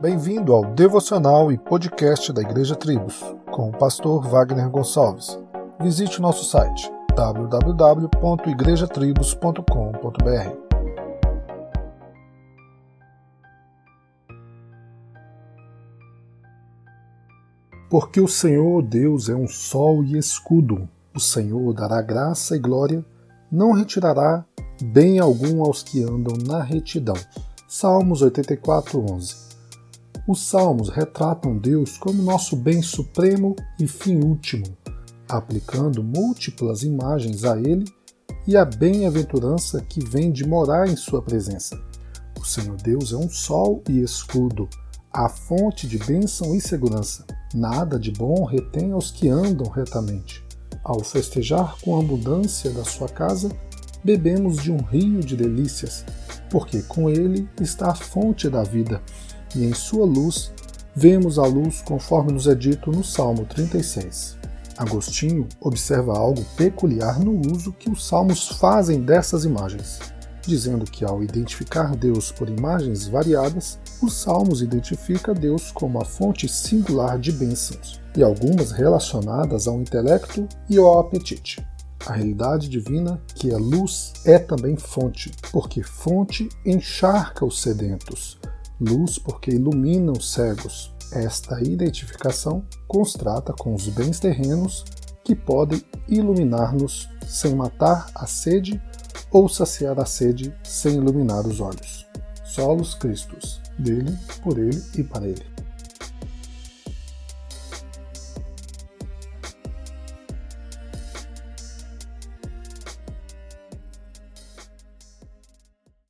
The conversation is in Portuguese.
Bem-vindo ao devocional e podcast da Igreja Tribos, com o pastor Wagner Gonçalves. Visite o nosso site www.igrejatribos.com.br. Porque o Senhor Deus é um sol e escudo, o Senhor dará graça e glória, não retirará bem algum aos que andam na retidão. Salmos 84, 11 os salmos retratam Deus como nosso bem supremo e fim último, aplicando múltiplas imagens a Ele e a bem-aventurança que vem de morar em Sua presença. O Senhor Deus é um sol e escudo, a fonte de bênção e segurança. Nada de bom retém aos que andam retamente. Ao festejar com a abundância da sua casa, bebemos de um rio de delícias, porque com ele está a fonte da vida e em sua luz vemos a luz conforme nos é dito no Salmo 36. Agostinho observa algo peculiar no uso que os salmos fazem dessas imagens, dizendo que ao identificar Deus por imagens variadas, os salmos identificam Deus como a fonte singular de bênçãos, e algumas relacionadas ao intelecto e ao apetite. A realidade divina, que é luz, é também fonte, porque fonte encharca os sedentos, luz porque ilumina os cegos. Esta identificação constrata com os bens terrenos que podem iluminar-nos sem matar a sede ou saciar a sede sem iluminar os olhos. Solos Cristos, dele, por ele e para ele.